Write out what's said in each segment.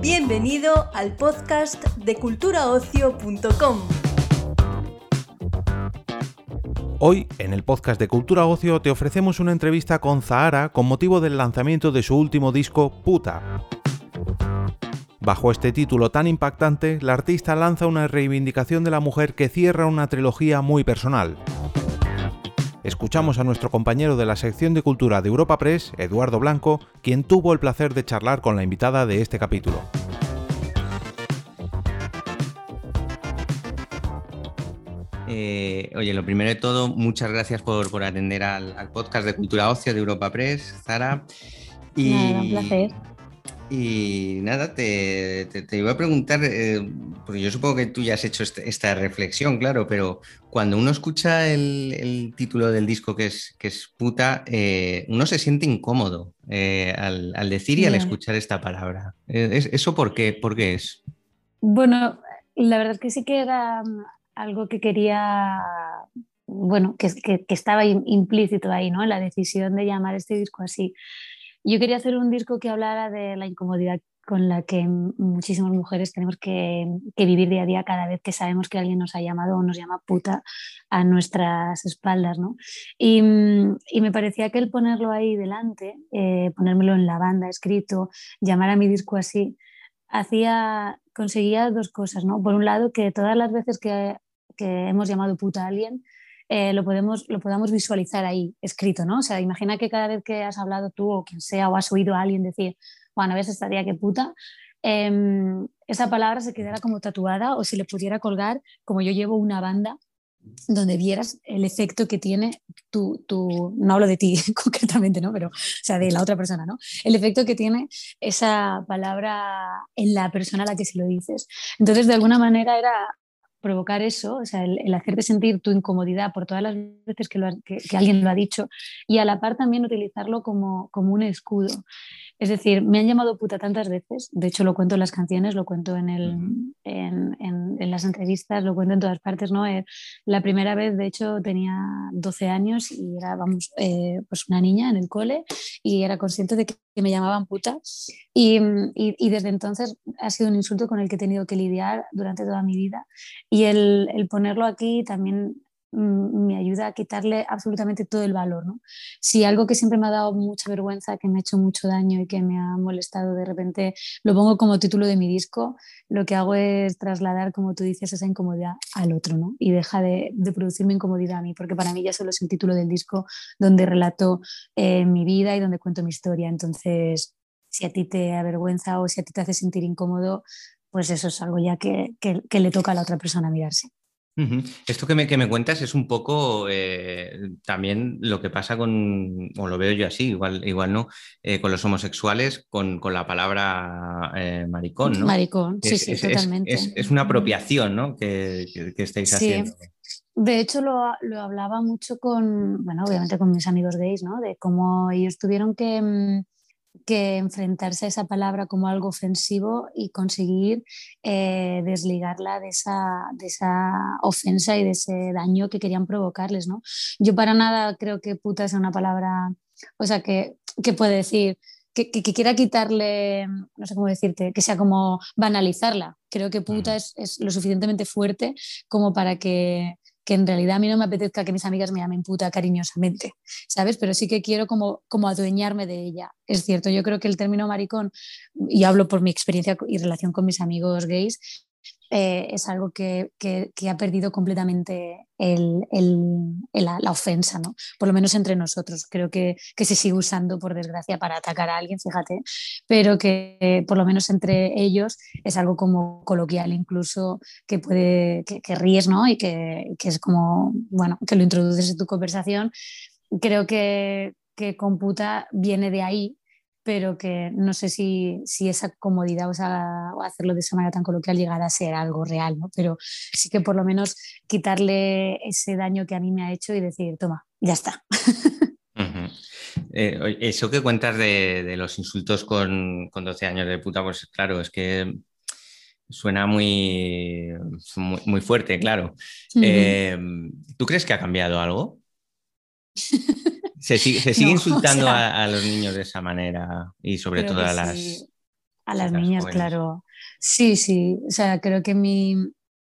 Bienvenido al podcast de culturaocio.com. Hoy, en el podcast de Cultura Ocio, te ofrecemos una entrevista con Zahara con motivo del lanzamiento de su último disco, Puta. Bajo este título tan impactante, la artista lanza una reivindicación de la mujer que cierra una trilogía muy personal. Escuchamos a nuestro compañero de la sección de cultura de Europa Press, Eduardo Blanco, quien tuvo el placer de charlar con la invitada de este capítulo. Eh, oye, lo primero de todo, muchas gracias por, atender al, podcast de Cultura Ocio de Europa Press, Zara. Y, un placer. Y nada, te, iba a preguntar, eh, porque yo supongo que tú ya has hecho este, esta reflexión, claro, pero cuando uno escucha el, título del disco que es, que es puta, eh, uno se siente incómodo eh, al, decir y al escuchar esta palabra. ¿Eso por qué, por qué es? Bueno, la verdad es que sí que era mm, algo que quería, bueno, que, que, que estaba implícito ahí, ¿no? La decisión de llamar este disco así. Yo quería hacer un disco que hablara de la incomodidad con la que muchísimas mujeres tenemos que, vivir día a día cada vez que sabemos que alguien nos ha llamado o nos llama puta a nuestras espaldas, ¿no? Y, me parecía que el ponerlo ahí delante, eh, ponérmelo en la banda escrito, llamar a mi disco así, hacía, conseguía dos cosas, ¿no? Por un lado, que todas las veces que, que hemos llamado puta a alguien, eh, lo, podemos, lo podamos visualizar ahí escrito, ¿no? O sea, imagina que cada vez que has hablado tú o quien sea o has oído a alguien decir, bueno, ves estaría que puta, em, esa palabra se quedara como tatuada o si le pudiera colgar, como yo llevo una banda donde vieras el efecto que tiene tu, tu, no hablo de ti concretamente, ¿no? Pero, o sea, de la otra persona, ¿no? El efecto que tiene esa palabra en la persona a la que se lo dices. Entonces, de alguna manera era provocar eso, o sea, el, hacerte sentir tu incomodidad por todas las veces que, alguien lo ha dicho y a la par también utilizarlo como, como un escudo. Es decir, me han llamado puta tantas veces, de hecho lo cuento en las canciones, lo cuento en, el, en, en, las entrevistas, lo cuento en todas partes, ¿no? Eh, la primera vez, de hecho, tenía 12 años y era, vamos, eh, pues una niña en el cole y era consciente de que, me llamaban puta. Y, y, y, desde entonces ha sido un insulto con el que he tenido que lidiar durante toda mi vida. Y el, el ponerlo aquí también me ayuda a quitarle absolutamente todo el valor. ¿no? Si algo que siempre me ha dado mucha vergüenza, que me ha hecho mucho daño y que me ha molestado, de repente lo pongo como título de mi disco, lo que hago es trasladar, como tú dices, esa incomodidad al otro ¿no? y deja de, producirme incomodidad a mí, porque para mí ya solo es el título del disco donde relato eh, mi vida y donde cuento mi historia. Entonces, si a ti te avergüenza o si a ti te hace sentir incómodo, pues eso es algo ya que, que le toca a la otra persona mirarse. Esto que me, que me, cuentas es un poco eh, también lo que pasa con, o lo veo yo así, igual, igual no, eh, con los homosexuales, con, con la palabra eh, maricón, ¿no? Maricón, sí, sí, totalmente. Es, una apropiación, ¿no? Que, que, estáis haciendo. De hecho, lo, lo, hablaba mucho con, bueno, obviamente con mis amigos gays, ¿no? De cómo ellos tuvieron que mm, que enfrentarse a esa palabra como algo ofensivo y conseguir eh, desligarla de esa, de esa ofensa y de ese daño que querían provocarles. ¿no? Yo para nada creo que puta es una palabra, o sea, que, que puede decir, que, que, quiera quitarle, no sé cómo decirte, que sea como banalizarla. Creo que puta es, es lo suficientemente fuerte como para que que en realidad a mí no me apetezca que mis amigas me llamen puta cariñosamente, ¿sabes? Pero sí que quiero como, como adueñarme de ella. Es cierto, yo creo que el término maricón, y hablo por mi experiencia y relación con mis amigos gays, eh, es algo que, que, ha perdido completamente el, el, la, ofensa, ¿no? por lo menos entre nosotros. Creo que, que, se sigue usando, por desgracia, para atacar a alguien, fíjate, pero que por lo menos entre ellos es algo como coloquial, incluso que puede, que, ríes ¿no? y que, es como, bueno, que lo introduces en tu conversación. Creo que, que computa viene de ahí pero que no sé si, si esa comodidad o, sea, hacerlo de esa manera tan coloquial llegará a ser algo real, ¿no? Pero sí que por lo menos quitarle ese daño que a mí me ha hecho y decir, toma, ya está. Eh, eso que cuentas de, los insultos con, con, 12 años de puta, pues claro, es que suena muy, muy, fuerte, claro. Eh, ¿Tú crees que ha cambiado algo? Se sigue, insultando a, los niños de esa manera y sobre todo a las... A las niñas, claro. Sí, sí. O sea, creo que mi,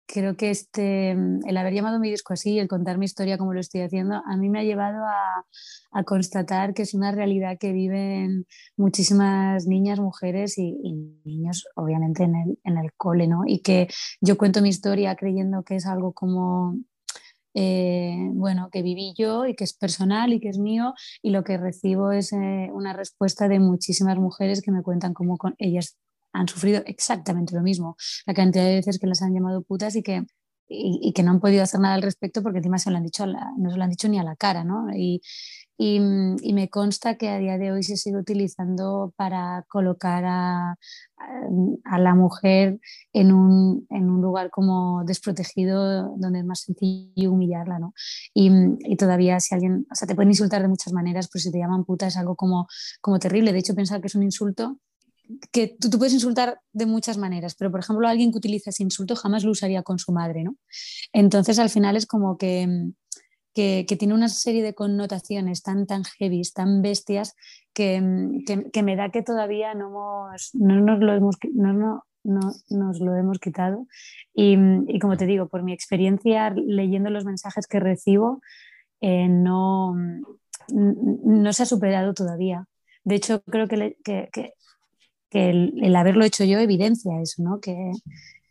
creo que este, el haber llamado mi disco así, el contar mi historia como lo estoy haciendo, a mí me ha llevado a, a constatar que es una realidad que viven muchísimas niñas, mujeres y, niños, obviamente, en el, en el, cole, ¿no? Y que yo cuento mi historia creyendo que es algo como... Eh, bueno, que viví yo y que es personal y que es mío y lo que recibo es eh, una respuesta de muchísimas mujeres que me cuentan cómo con ellas han sufrido exactamente lo mismo. La cantidad de veces que las han llamado putas y que, y, que no han podido hacer nada al respecto porque encima se lo han dicho no se lo han dicho ni a la cara, ¿no? Y, y, me consta que a día de hoy se sigue utilizando para colocar a, a, la mujer en un, en un, lugar como desprotegido donde es más sencillo humillarla, ¿no? Y, y, todavía si alguien, o sea, te pueden insultar de muchas maneras, pero si te llaman puta es algo como, como terrible. De hecho, pensar que es un insulto que tú, puedes insultar de muchas maneras, pero por ejemplo alguien que utiliza ese insulto jamás lo usaría con su madre, ¿no? Entonces al final es como que, que, tiene una serie de connotaciones tan, tan heavy, tan bestias, que, que, me da que todavía no, no nos lo hemos... No, no, no, nos lo hemos quitado y, y, como te digo, por mi experiencia leyendo los mensajes que recibo, eh, no, no se ha superado todavía. De hecho, creo que, que, que el, haberlo hecho yo evidencia eso, ¿no? que,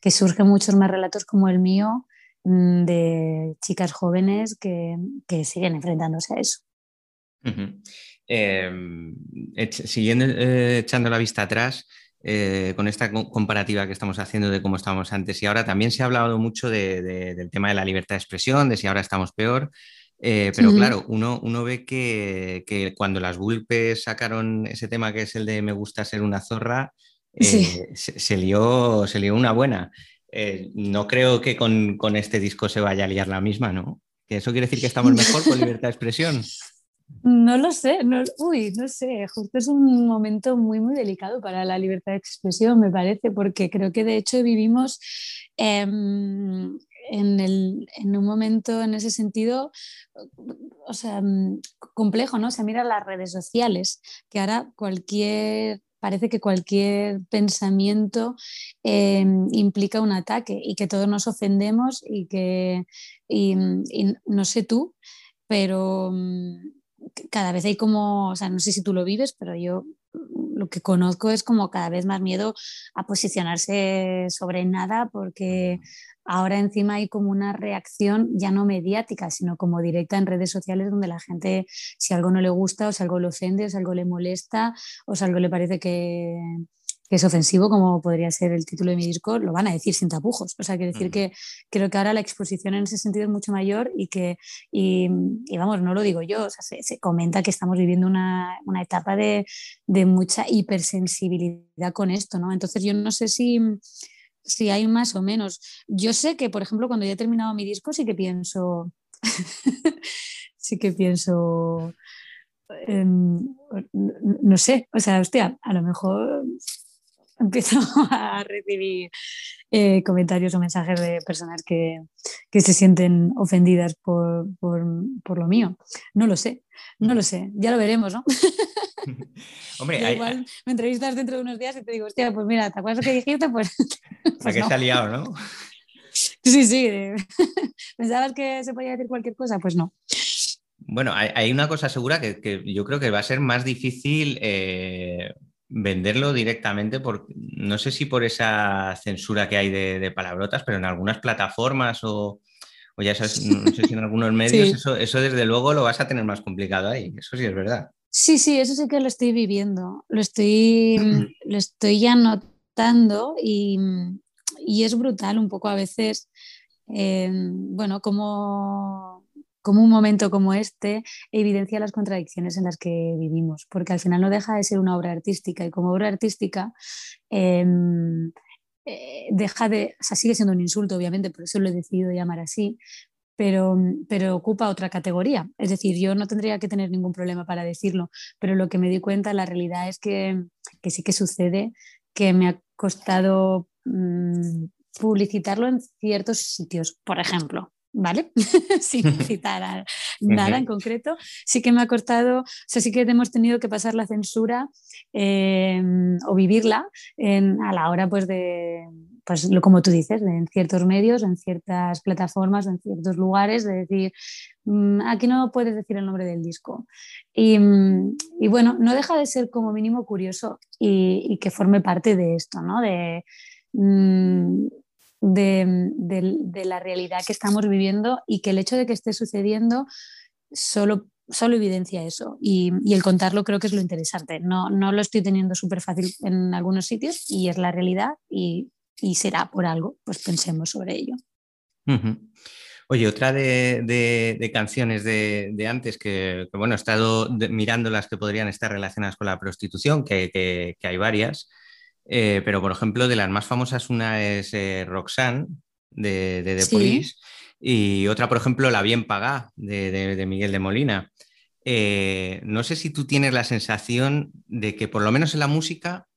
que surgen muchos más relatos como el mío mm, de chicas jóvenes que, que siguen enfrentándose a eso. Em, siguiendo eh, echando la vista atrás, eh, con esta comparativa que estamos haciendo de cómo estábamos antes y ahora, también se ha hablado mucho del tema de la libertad de expresión, de si ahora estamos peor. Eh, pero claro, uno, uno ve que, cuando las Vulpes sacaron ese tema que es el de Me gusta ser una zorra, eh, se, lió, se lió una buena. Eh, no creo que con, este disco se vaya a liar la misma, ¿no? ¿Que eso quiere decir que estamos mejor con libertad de expresión? No lo sé, no, uy, no sé, justo es un momento muy, muy delicado para la libertad de expresión, me parece, porque creo que de hecho vivimos em, en, un momento en ese sentido, o sea, mm, complejo, ¿no? Se mira las redes sociales, que ahora cualquier parece que cualquier pensamiento em, implica un ataque y que todos nos ofendemos y que, y, no sé tú, pero mm, cada vez hay como, o sea, no sé si tú lo vives, pero yo lo que conozco es como cada vez más miedo a posicionarse sobre nada porque ahora encima hay como una reacción ya no mediática, sino como directa en redes sociales donde la gente, si algo no le gusta o si algo le ofende o si algo le molesta o si algo le parece que, es ofensivo, como podría ser el título de mi disco, lo van a decir sin tapujos. O sea, quiero decir que creo que ahora la exposición en ese sentido es mucho mayor y que, y, vamos, no lo digo yo, o sea, se, comenta que estamos viviendo una, una etapa de, de, mucha hipersensibilidad con esto, ¿no? Entonces yo no sé si si hay más o menos. Yo sé que, por ejemplo, cuando ya he terminado mi disco, sí que pienso, sí que pienso, no sé, o sea, hostia, a lo mejor empiezo a recibir eh, comentarios o mensajes de personas que, se sienten ofendidas por, lo mío. No lo sé, no lo sé, ya lo veremos, ¿no? Hombre, igual me entrevistas dentro de unos días y te digo, hostia, pues mira, ¿te acuerdas lo que dijiste? Pues. pues que no. se ha liado, ¿no? Sí, sí. ¿Pensabas que se podía decir cualquier cosa? Pues no. Bueno, hay, una cosa segura que, yo creo que va a ser más difícil eh, venderlo directamente, por, no sé si por esa censura que hay de, palabrotas, pero en algunas plataformas o, ya sabes, no sé si en algunos medios, eso, eso desde luego lo vas a tener más complicado ahí, eso sí es verdad. Sí, sí, eso sí que lo estoy viviendo, lo estoy, lo estoy ya notando y, y es brutal un poco a veces, eh, bueno, como, como un momento como este evidencia las contradicciones en las que vivimos, porque al final no deja de ser una obra artística y como obra artística em, eh, deja de, o sea, sigue siendo un insulto, obviamente, por eso lo he decidido llamar así, pero, pero ocupa otra categoría. Es decir, yo no tendría que tener ningún problema para decirlo, pero lo que me di cuenta, la realidad es que, que sí que sucede, que me ha costado mm, publicitarlo en ciertos sitios, por ejemplo. ¿Vale? Sin citar nada en concreto. Sí que me ha costado, o sea, sí que hemos tenido que pasar la censura em, o vivirla a la hora pues de, pues como tú dices, en ciertos medios, en ciertas plataformas, en ciertos lugares, de decir, mm, aquí no puedes decir el nombre del disco. Y, mm, y bueno, no deja de ser como mínimo curioso y, y que forme parte de esto, ¿no? De, mm, de, de, la realidad que estamos viviendo y que el hecho de que esté sucediendo solo, solo evidencia eso. Y, y el contarlo creo que es lo interesante. No, no lo estoy teniendo súper fácil en algunos sitios y es la realidad y, y será por algo, pues pensemos sobre ello. Oye, otra de, canciones de, antes que, bueno, he estado mirando las que podrían estar relacionadas con la prostitución, que, hay varias, eh, pero por ejemplo, de las más famosas, una es eh, Roxanne de, The Police y otra, por ejemplo, La Bien Pagá de, Miguel de Molina. Eh, no sé si tú tienes la sensación de que por lo menos en la música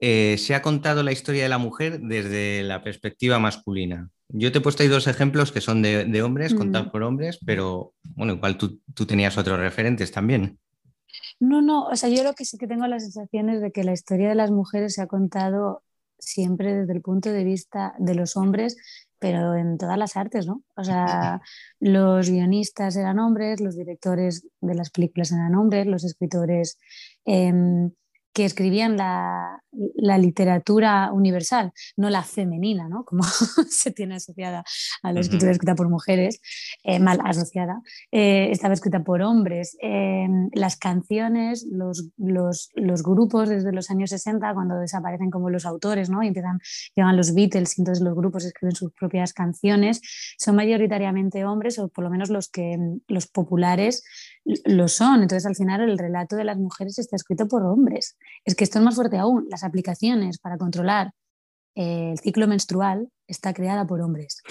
eh, se ha contado la historia de la mujer desde la perspectiva masculina. Yo te he puesto ahí dos ejemplos que son de, hombres, mm. contados por hombres, pero bueno, igual tú, tenías otros referentes también. No, no, o sea, yo lo que sí que tengo la sensación es de que la historia de las mujeres se ha contado siempre desde el punto de vista de los hombres, pero en todas las artes, ¿no? O sea, los guionistas eran hombres, los directores de las películas eran hombres, los escritores em, que escribían la, literatura universal, no la femenina, ¿no? como se tiene asociada a la escritura escrita por mujeres, eh, mal asociada, eh, estaba escrita por hombres. Em, las canciones, los, los, los, grupos desde los años 60, cuando desaparecen como los autores ¿no? y empiezan, llegan los Beatles y entonces los grupos escriben sus propias canciones, son mayoritariamente hombres o por lo menos los, que, los populares lo son. Entonces, al final, el relato de las mujeres está escrito por hombres. Es que esto es más fuerte aún. Las aplicaciones para controlar eh, el ciclo menstrual está creada por hombres.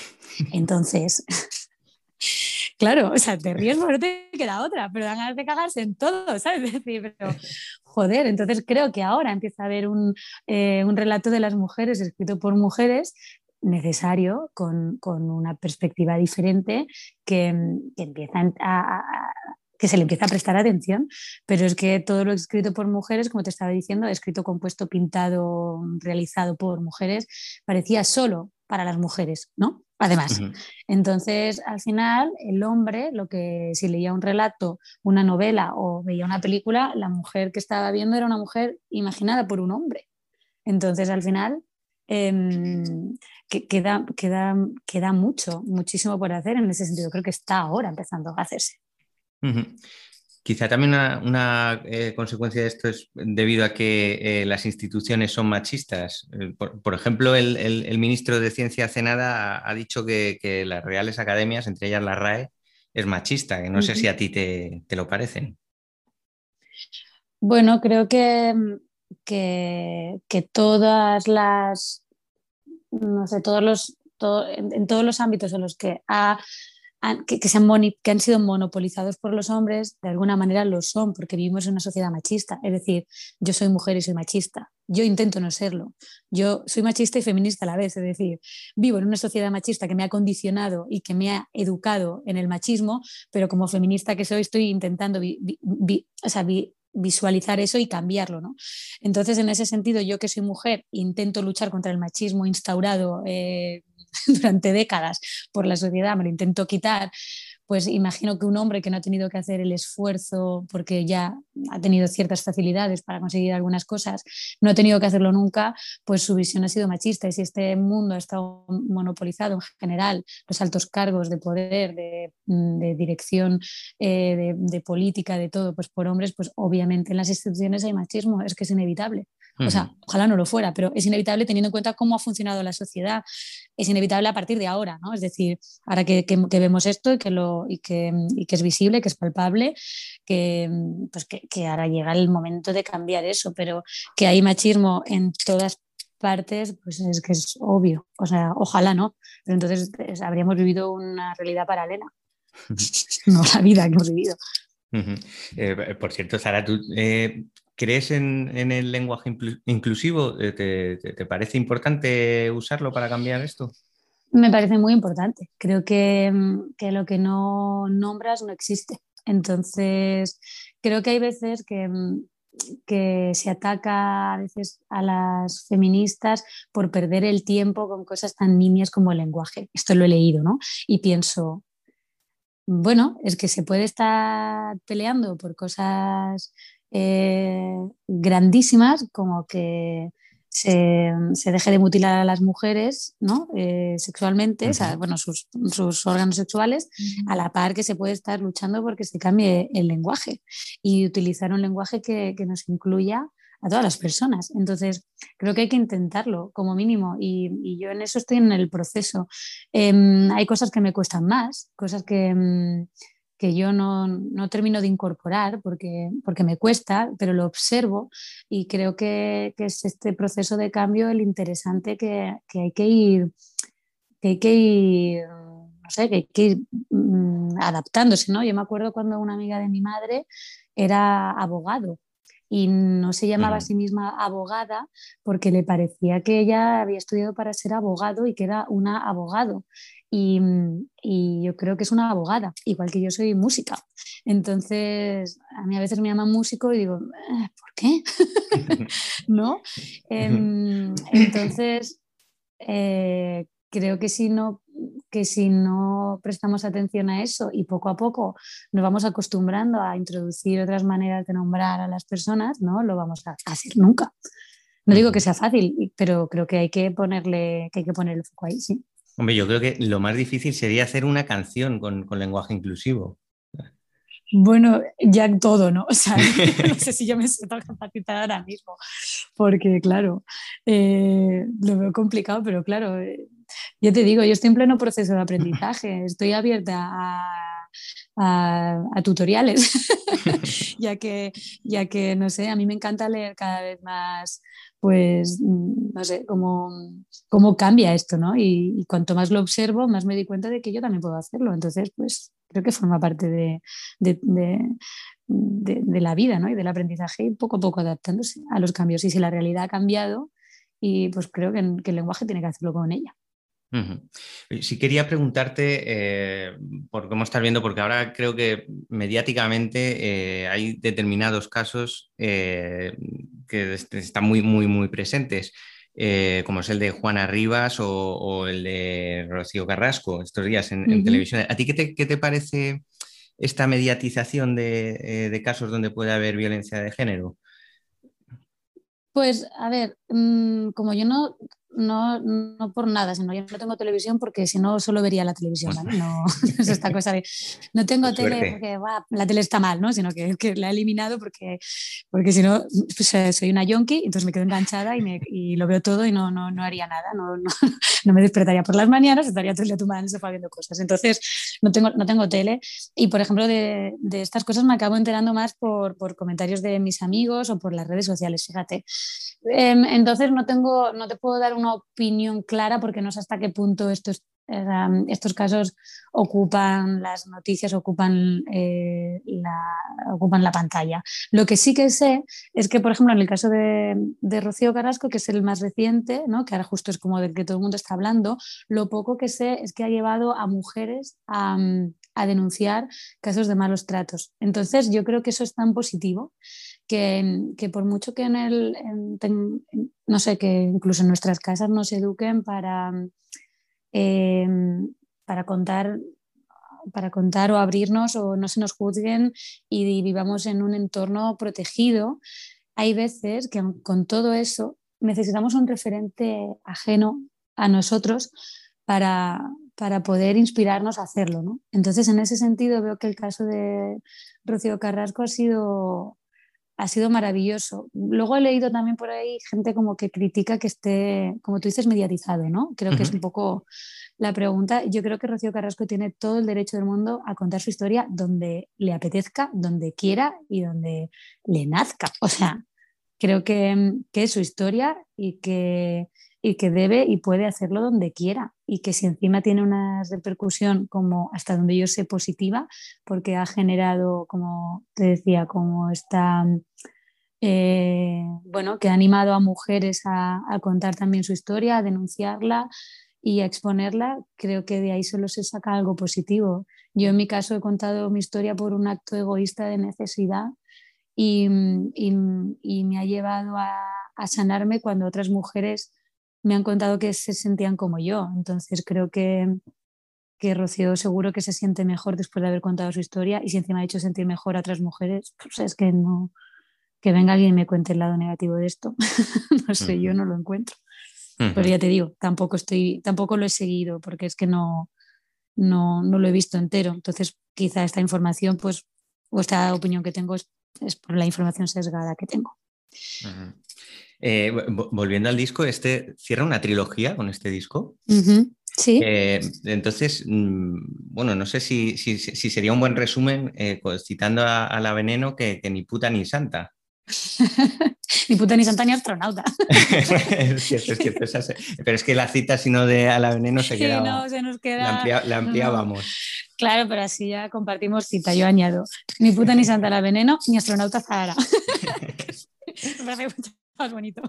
Entonces, claro, o sea, te ríes porque te queda otra, pero dan ganas de cagarse en todo, ¿sabes? Es decir, pero joder, entonces creo que ahora empieza a haber un, eh, relato de las mujeres escrito por mujeres necesario, con, una perspectiva diferente, que, que empieza a, que se le empieza a prestar atención, pero es que todo lo escrito por mujeres, como te estaba diciendo, escrito, compuesto, pintado, realizado por mujeres, parecía solo para las mujeres, ¿no? Además, entonces al final el hombre, lo que si leía un relato, una novela o veía una película, la mujer que estaba viendo era una mujer imaginada por un hombre. Entonces al final em, queda, queda, queda mucho, muchísimo por hacer en ese sentido. Creo que está ahora empezando a hacerse. Quizá también una, eh, consecuencia de esto es debido a que eh, las instituciones son machistas. Eh, por, ejemplo, el, ministro de Ciencia hace nada ha, dicho que, las reales academias, entre ellas la RAE, es machista, que no sé si a ti te, lo parecen. Bueno, creo que, que, todas las, no sé, todos los, en todos los ámbitos en los que ha que, que, que han sido monopolizados por los hombres, de alguna manera lo son, porque vivimos en una sociedad machista. Es decir, yo soy mujer y soy machista. Yo intento no serlo. Yo soy machista y feminista a la vez. Es decir, vivo en una sociedad machista que me ha condicionado y que me ha educado en el machismo, pero como feminista que soy, estoy intentando visualizar eso y cambiarlo. ¿no? Entonces, en ese sentido, yo que soy mujer, intento luchar contra el machismo instaurado. Eh, durante décadas por la sociedad, me lo intento quitar, pues imagino que un hombre que no ha tenido que hacer el esfuerzo porque ya ha tenido ciertas facilidades para conseguir algunas cosas, no ha tenido que hacerlo nunca, pues su visión ha sido machista. Y si este mundo ha estado monopolizado en general, los altos cargos de poder, de, mm, dirección, eh, de, política, de todo, pues por hombres, pues obviamente en las instituciones hay machismo, es que es inevitable. O sea, ojalá no lo fuera, pero es inevitable teniendo en cuenta cómo ha funcionado la sociedad. Es inevitable a partir de ahora, ¿no? Es decir, ahora que, vemos esto y que, lo, y que, es visible, que es palpable, que, pues que, ahora llega el momento de cambiar eso, pero que hay machismo en todas partes, pues es que es obvio. O sea, ojalá no, pero entonces habríamos vivido una realidad paralela, no la vida que hemos vivido. Eh, por cierto, Sara, tú eh, ¿Crees en, el lenguaje inclusivo? Eh, ¿Te, parece importante usarlo para cambiar esto? Me parece muy importante. Creo que, que lo que no nombras no existe. Entonces, creo que hay veces que, que se ataca a veces a las feministas por perder el tiempo con cosas tan nimias como el lenguaje. Esto lo he leído, ¿no? Y pienso, bueno, es que se puede estar peleando por cosas eh, grandísimas como que se, deje de mutilar a las mujeres ¿no? Eh, sexualmente, bueno, sus, órganos sexuales, a la par que se puede estar luchando porque se cambie el lenguaje y utilizar un lenguaje que, nos incluya a todas las personas. Entonces, creo que hay que intentarlo como mínimo y, yo en eso estoy en el proceso. Em, hay cosas que me cuestan más, cosas que, em, que yo no, no, termino de incorporar porque, porque me cuesta, pero lo observo y creo que, que es este proceso de cambio el interesante que, que, hay que ir, que hay que ir, no sé, que hay que ir mm, adaptándose, ¿no? Yo me acuerdo cuando una amiga de mi madre era abogado y no se llamaba a sí misma abogada porque le parecía que ella había estudiado para ser abogado y que era una abogado. Mm, y, yo creo que es una abogada, igual que yo soy música. Entonces, a mí a veces me llaman músico y digo, eh, ¿por qué? ¿No? Em, entonces, eh, creo que si, no, que si no prestamos atención a eso y poco a poco nos vamos acostumbrando a introducir otras maneras de nombrar a las personas, no lo vamos a hacer nunca. No digo que sea fácil, pero creo que hay que ponerle, que hay que poner el foco ahí, sí. Hombre, yo creo que lo más difícil sería hacer una canción con, lenguaje inclusivo. Bueno, ya todo, ¿no? O sea, no sé si yo me siento capacitada ahora mismo, porque claro, eh, lo veo complicado, pero claro, eh, yo te digo, yo estoy en pleno proceso de aprendizaje, estoy abierta a, tutoriales, ya, que, ya que, no sé, a mí me encanta leer cada vez más pues no sé cómo, cómo cambia esto, ¿no? Y, cuanto más lo observo, más me di cuenta de que yo también puedo hacerlo. Entonces, pues creo que forma parte de, la vida, ¿no? Y del aprendizaje y poco a poco adaptándose a los cambios. Y si la realidad ha cambiado, y pues creo que el lenguaje tiene que hacerlo con ella. Si quería preguntarte, eh, por cómo estás viendo, porque ahora creo que mediáticamente eh, hay determinados casos eh, que están muy, muy, muy presentes, como es el de Juana Rivas o, el de Rocío Carrasco estos días en, televisión. ¿A ti qué te, parece esta mediatización de, casos donde puede haber violencia de género? Pues a ver, mm, como yo no no, no por nada, sino yo no tengo televisión porque si no solo vería la televisión, ¿vale? No, es esta cosa de no tengo tele porque la tele está mal, ¿no? Sino que, que, la he eliminado porque, porque si no pues, eh, soy una yonki, entonces me quedo enganchada y, me, y lo veo todo y no, no, no haría nada, no, no, no, me despertaría por las mañanas, estaría todo el día tumbada en el sofá viendo cosas. Entonces no tengo, no tengo tele y, por ejemplo, de, de estas cosas me acabo enterando más por, por comentarios de mis amigos o por las redes sociales, fíjate. Em, entonces no, tengo, no te puedo dar opinión clara porque no sé hasta qué punto estos, em, estos casos ocupan las noticias, ocupan, eh, la, ocupan la pantalla. Lo que sí que sé es que, por ejemplo, en el caso de, de Rocío Carrasco, que es el más reciente, ¿no? que ahora justo es como del que todo el mundo está hablando, lo poco que sé es que ha llevado a mujeres a, a denunciar casos de malos tratos. Entonces, yo creo que eso es tan positivo que, por mucho que en el, no sé, que incluso en nuestras casas nos eduquen para, em, para contar para contar o abrirnos o no se nos juzguen y vivamos en un entorno protegido, hay veces que con todo eso necesitamos un referente ajeno a nosotros para, para poder inspirarnos a hacerlo. ¿no? Entonces, en ese sentido, veo que el caso de Rocío Carrasco ha sido, ha sido maravilloso. Luego he leído también por ahí gente como que critica que esté, como tú dices, mediatizado, ¿no? Creo que es un poco la pregunta. Yo creo que Rocío Carrasco tiene todo el derecho del mundo a contar su historia donde le apetezca, donde quiera y donde le nazca. O sea, creo que, que es su historia y que y que debe y puede hacerlo donde quiera y que si encima tiene una repercusión como hasta donde yo sé positiva, porque ha generado, como te decía, como está, eh, bueno, que ha animado a mujeres a, contar también su historia, a denunciarla y a exponerla, creo que de ahí solo se saca algo positivo. Yo en mi caso he contado mi historia por un acto egoísta de necesidad y, y, me ha llevado a, sanarme cuando otras mujeres me han contado que se sentían como yo. Entonces creo que, que Rocío seguro que se siente mejor después de haber contado su historia y si encima ha hecho sentir mejor a otras mujeres, pues es que no, que venga alguien y me cuente el lado negativo de esto. no sé, yo no lo encuentro. Pero ya te digo, tampoco estoy, tampoco lo he seguido porque es que no, no, no lo he visto entero. Entonces, quizá esta información, pues, o esta opinión que tengo es, es por la información sesgada que tengo. Eh, volviendo al disco, este cierra una trilogía con este disco. Sí. Eh, entonces, mm, bueno, no sé si, si, si, sería un buen resumen eh, citando a, la veneno que, que, ni puta ni santa. ni puta ni santa ni astronauta. es cierto, es cierto. pero es que la cita, si no de a la veneno, se queda. no, se nos queda. La, ampliábamos. Claro, pero así ya compartimos cita. Yo añado: ni puta ni santa la veneno, ni astronauta Zahara. Me parece más bonito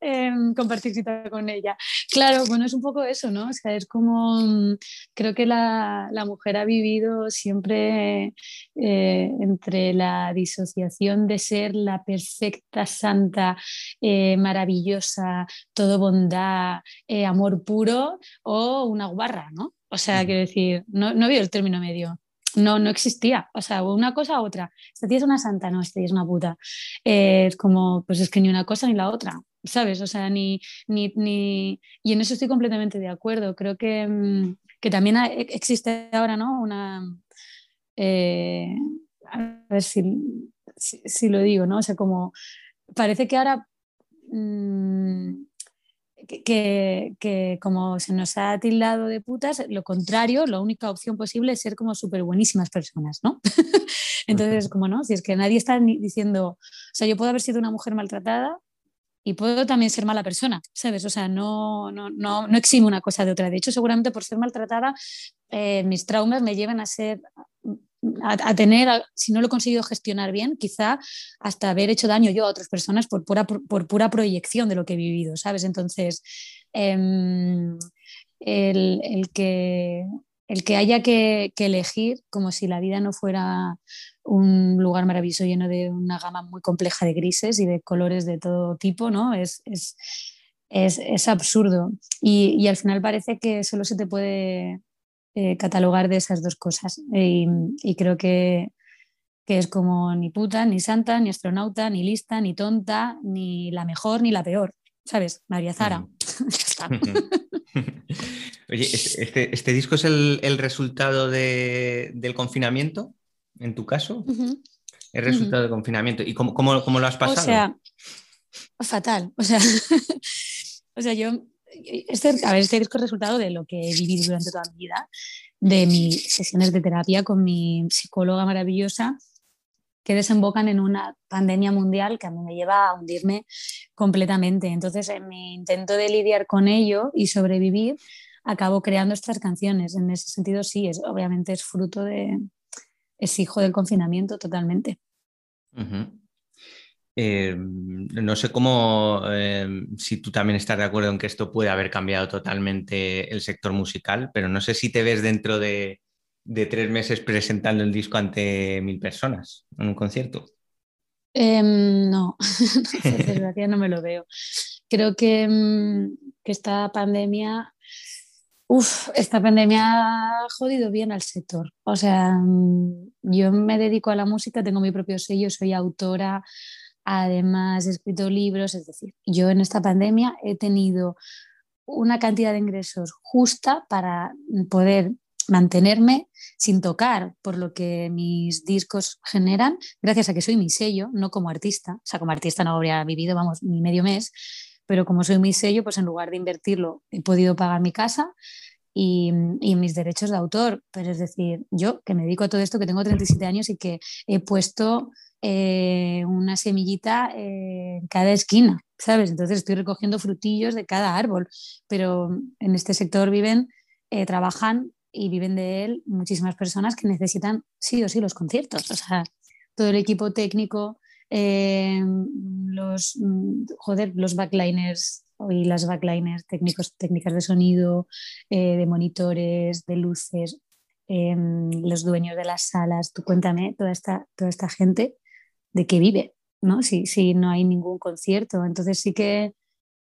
em, compartir cita con ella. Claro, bueno, es un poco eso, ¿no? O sea, es como, creo que la, la mujer ha vivido siempre eh, entre la disociación de ser la perfecta, santa, eh, maravillosa, todo bondad, eh, amor puro o una guarra, ¿no? O sea, quiero decir, no, no veo el término medio no, no existía. O sea, una cosa u otra. Esta tía es una santa, no, esta tía es una puta. Eh, es como, pues es que ni una cosa ni la otra, ¿sabes? O sea, ni, ni, ni... Y en eso estoy completamente de acuerdo. Creo que, mm, que también e, existe ahora, ¿no? Una... Eh, a ver si, si, lo digo, ¿no? O sea, como parece que ahora... Mm, que, como se nos ha tildado de putas, lo contrario, la única opción posible es ser como súper buenísimas personas, ¿no? Entonces, como no, si es que nadie está diciendo, o sea, yo puedo haber sido una mujer maltratada y puedo también ser mala persona, ¿sabes? O sea, no, no, no, no exime una cosa de otra. De hecho, seguramente por ser maltratada, eh, mis traumas me llevan a ser a, tener, si no lo he conseguido gestionar bien, quizá hasta haber hecho daño yo a otras personas por pura, por, pura proyección de lo que he vivido, ¿sabes? Entonces, em, el, que, el que haya que, elegir como si la vida no fuera un lugar maravilloso lleno de una gama muy compleja de grises y de colores de todo tipo, ¿no? Es, es, es, absurdo. Y, y, al final parece que solo se te puede eh, catalogar de esas dos cosas. Y, creo que, es como ni puta, ni santa, ni astronauta, ni lista, ni tonta, ni la mejor, ni la peor. ¿Sabes? María Zara. Oye, este, este, disco es el, resultado del confinamiento, en tu caso? El resultado del confinamiento. ¿Y cómo, cómo, cómo, lo has pasado? O sea, fatal. O sea, o sea yo este, a ver, este disco es resultado de lo que he vivido durante toda mi vida, de mis sesiones de terapia con mi psicóloga maravillosa, que desembocan en una pandemia mundial que a mí me lleva a hundirme completamente. Entonces, en mi intento de lidiar con ello y sobrevivir, acabo creando estas canciones. En ese sentido, sí, es, obviamente es fruto de, es hijo del confinamiento totalmente. Eh, no sé cómo, eh, si tú también estás de acuerdo en que esto puede haber cambiado totalmente el sector musical, pero no sé si te ves dentro de, tres meses presentando el disco ante mil personas en un concierto. Em, no, desgracia no me lo veo. Creo que, em, que esta pandemia, uff, esta pandemia ha jodido bien al sector. O sea, mm, yo me dedico a la música, tengo mi propio sello, soy autora, Además, he escrito libros, es decir, yo en esta pandemia he tenido una cantidad de ingresos justa para poder mantenerme sin tocar por lo que mis discos generan, gracias a que soy mi sello, no como artista. O sea, como artista no habría vivido, vamos, ni medio mes, pero como soy mi sello, pues en lugar de invertirlo, he podido pagar mi casa y, y, mis derechos de autor. Pero es decir, yo que me dedico a todo esto, que tengo 37 años y que he puesto eh, una semillita en cada esquina, ¿sabes? Entonces estoy recogiendo frutillos de cada árbol, pero en este sector viven, eh, trabajan y viven de él muchísimas personas que necesitan sí o sí los conciertos, o sea, todo el equipo técnico, eh, los, mm, joder, los backliners y las backliners, técnicos, técnicas de sonido, eh, de monitores, de luces, em, los dueños de las salas. Tú cuéntame, toda esta, toda esta gente, ¿de qué vive? ¿no? Si, si no hay ningún concierto. Entonces sí que,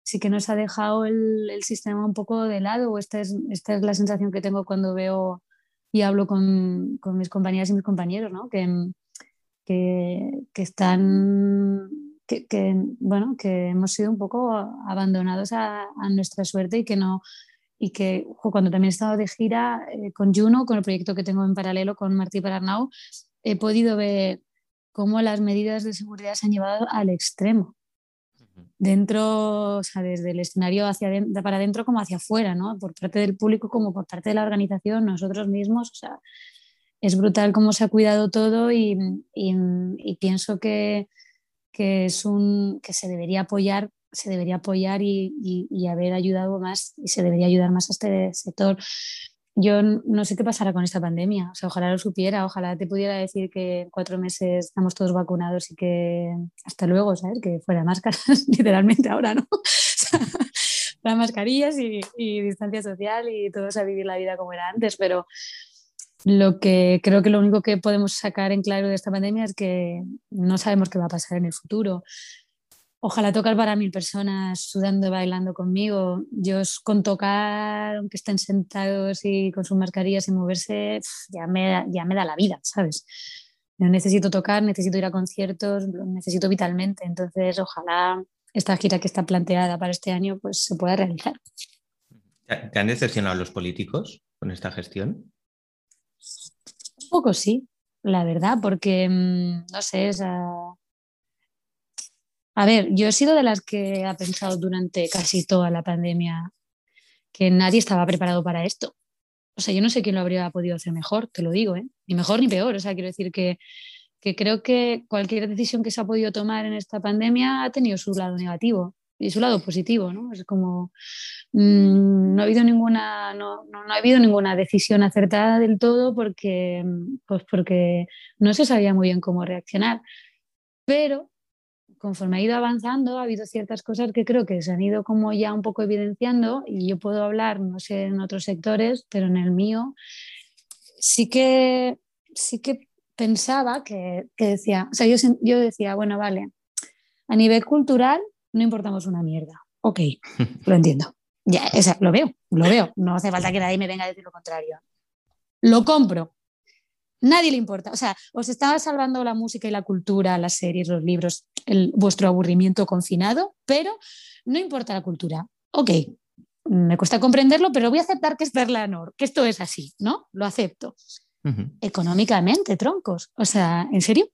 sí que nos ha dejado el, el sistema un poco de lado. Esta es, esta es la sensación que tengo cuando veo y hablo con, con mis compañeras y mis compañeros, ¿no? que, que, que están que, que, bueno, que hemos sido un poco abandonados a, a, nuestra suerte y que no y que cuando también he estado de gira eh, con Juno, con el proyecto que tengo en paralelo con Martí Pararnau, he podido ver cómo las medidas de seguridad se han llevado al extremo. Dentro, o sea, desde el escenario hacia adentro, para adentro como hacia afuera, ¿no? Por parte del público como por parte de la organización, nosotros mismos, o sea, es brutal cómo se ha cuidado todo y, y, pienso que, que, es un, que se debería apoyar se debería apoyar y, y, haber ayudado más y se debería ayudar más a este sector. Yo no sé qué pasará con esta pandemia, o sea, ojalá lo supiera, ojalá te pudiera decir que en cuatro meses estamos todos vacunados y que hasta luego, ¿sabes? Que fuera máscaras, literalmente ahora, ¿no? fuera mascarillas y, y, distancia social y todos a vivir la vida como era antes, pero lo que creo que lo único que podemos sacar en claro de esta pandemia es que no sabemos qué va a pasar en el futuro ojalá tocar para mil personas sudando, bailando conmigo. Yo con tocar, aunque estén sentados y con sus mascarillas y moverse, ya me, ya me da la vida, ¿sabes? Yo necesito tocar, necesito ir a conciertos, necesito vitalmente. Entonces, ojalá esta gira que está planteada para este año pues, se pueda realizar. ¿Te han decepcionado los políticos con esta gestión? Poco sí, la verdad, porque, mm, no sé, a ver, yo he sido de las que ha pensado durante casi toda la pandemia que nadie estaba preparado para esto. O sea, yo no sé quién lo habría podido hacer mejor, te lo digo, ¿eh? Ni mejor ni peor. O sea, quiero decir que, que creo que cualquier decisión que se ha podido tomar en esta pandemia ha tenido su lado negativo y su lado positivo, ¿no? Es como mmm, no ha habido ninguna no, no, no, ha habido ninguna decisión acertada del todo porque pues porque no se sabía muy bien cómo reaccionar. Pero conforme ha ido avanzando, ha habido ciertas cosas que creo que se han ido como ya un poco evidenciando y yo puedo hablar, no sé, en otros sectores, pero en el mío sí que, sí que pensaba que, que decía, o sea, yo, yo decía, bueno, vale, a nivel cultural no importamos una mierda. Ok, lo entiendo. Ya, o sea, lo veo, lo veo. No hace falta que nadie me venga a decir lo contrario. Lo compro, Nadie le importa. O sea, os estaba salvando la música y la cultura, las series, los libros, el, vuestro aburrimiento confinado, pero no importa la cultura. Ok, me cuesta comprenderlo, pero voy a aceptar que es Berlanor, que esto es así, ¿no? Lo acepto. Uh -huh. Económicamente, troncos. O sea, ¿en serio?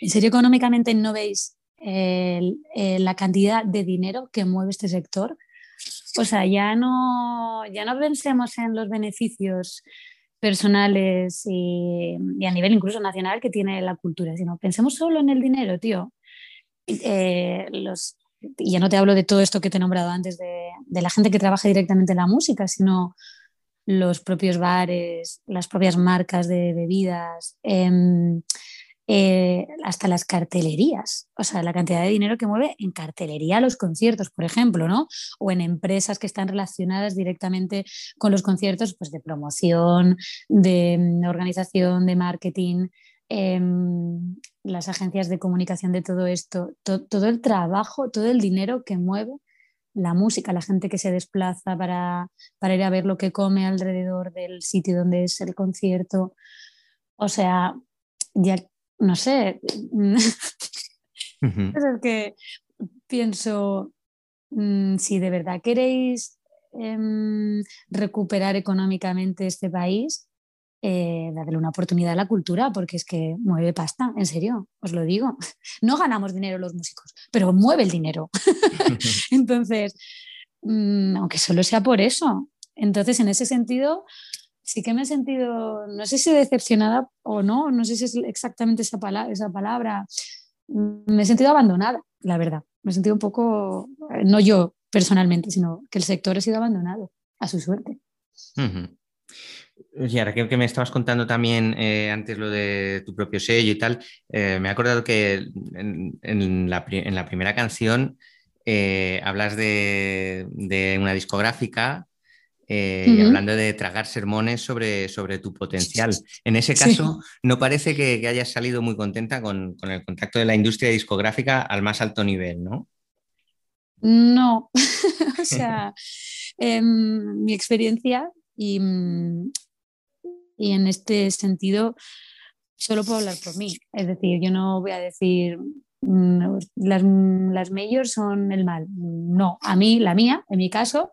¿En serio económicamente no veis el, la cantidad de dinero que mueve este sector? O sea, ya no, ya no pensemos en los beneficios personales y, y, a nivel incluso nacional que tiene la cultura, sino pensemos solo en el dinero, tío. Eh, los, ya no te hablo de todo esto que te he nombrado antes, de, de, la gente que trabaja directamente en la música, sino los propios bares, las propias marcas de bebidas, eh, eh, hasta las cartelerías, o sea, la cantidad de dinero que mueve en cartelería los conciertos, por ejemplo, ¿no? O en empresas que están relacionadas directamente con los conciertos, pues de promoción, de mm, organización, de marketing, eh, las agencias de comunicación de todo esto, to todo el trabajo, todo el dinero que mueve la música, la gente que se desplaza para, para ir a ver lo que come alrededor del sitio donde es el concierto. O sea, ya no sé, uh -huh. es que pienso, mmm, si de verdad queréis eh, recuperar económicamente este país, eh, dadle una oportunidad a la cultura, porque es que mueve pasta, en serio, os lo digo. No ganamos dinero los músicos, pero mueve el dinero. Entonces, mmm, aunque solo sea por eso. Entonces, en ese sentido, sí que me he sentido, no sé si decepcionada o no, no sé si es exactamente esa, pala esa palabra, me he sentido abandonada, la verdad. Me he sentido un poco, no yo personalmente, sino que el sector ha sido abandonado a su suerte. Uh. Y ahora que, me estabas contando también eh, antes lo de tu propio sello y tal, eh, me he acordado que en, la, primera canción eh, hablas de, una discográfica y hablando de tragar sermones sobre, sobre tu potencial. En ese caso, no parece que, hayas salido muy contenta con, con, el contacto de la industria discográfica al más alto nivel, ¿no? No, o sea, em, mi experiencia y, mm, y en este sentido solo puedo hablar por mí. Es decir, yo no voy a decir mm, las, las mayors son el mal. No, a mí, la mía, en mi caso,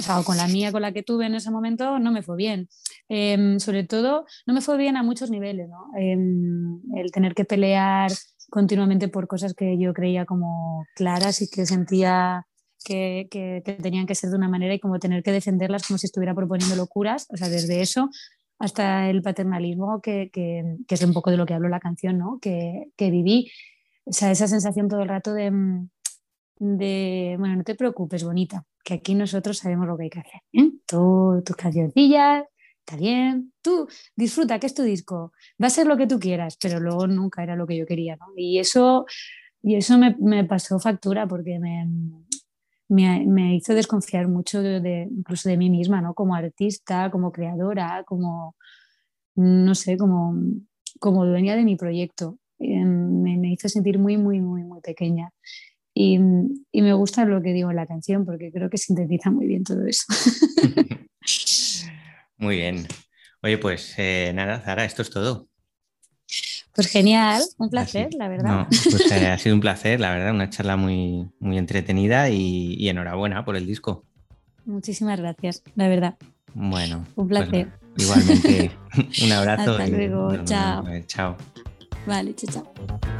o sea, con la mía, con la que tuve en ese momento, no me fue bien. Em, sobre todo, no me fue bien a muchos niveles, ¿no? Em, el tener que pelear continuamente por cosas que yo creía como claras y que sentía que, que, tenían que ser de una manera y como tener que defenderlas como si estuviera proponiendo locuras, o sea, desde eso hasta el paternalismo, que, que, es un poco de lo que hablo la canción, ¿no? que, viví, o sea, esa sensación todo el rato de, de, bueno, no te preocupes, bonita, que aquí nosotros sabemos lo que hay que hacer. ¿eh? Tú, tus cancioncillas, está bien, tú disfruta, que es tu disco, va a ser lo que tú quieras, pero luego nunca era lo que yo quería, ¿no? Y eso, y eso me, me pasó factura porque me, me, me, hizo desconfiar mucho de, incluso de mí misma, ¿no? Como artista, como creadora, como, no sé, como, como dueña de mi proyecto. Me, me hizo sentir muy, muy, muy, muy pequeña. Y, y, me gusta lo que digo en la canción porque creo que sintetiza muy bien todo eso. Muy bien. Oye, pues eh, nada, Zara, esto es todo. Pues genial, un placer, la verdad. pues eh, ha sido un placer, la verdad, una charla muy, muy entretenida y, enhorabuena por el disco. Muchísimas gracias, la verdad. Bueno, un pues placer. igualmente, un abrazo. Hasta luego, chao. Chao. Vale, chao, chao.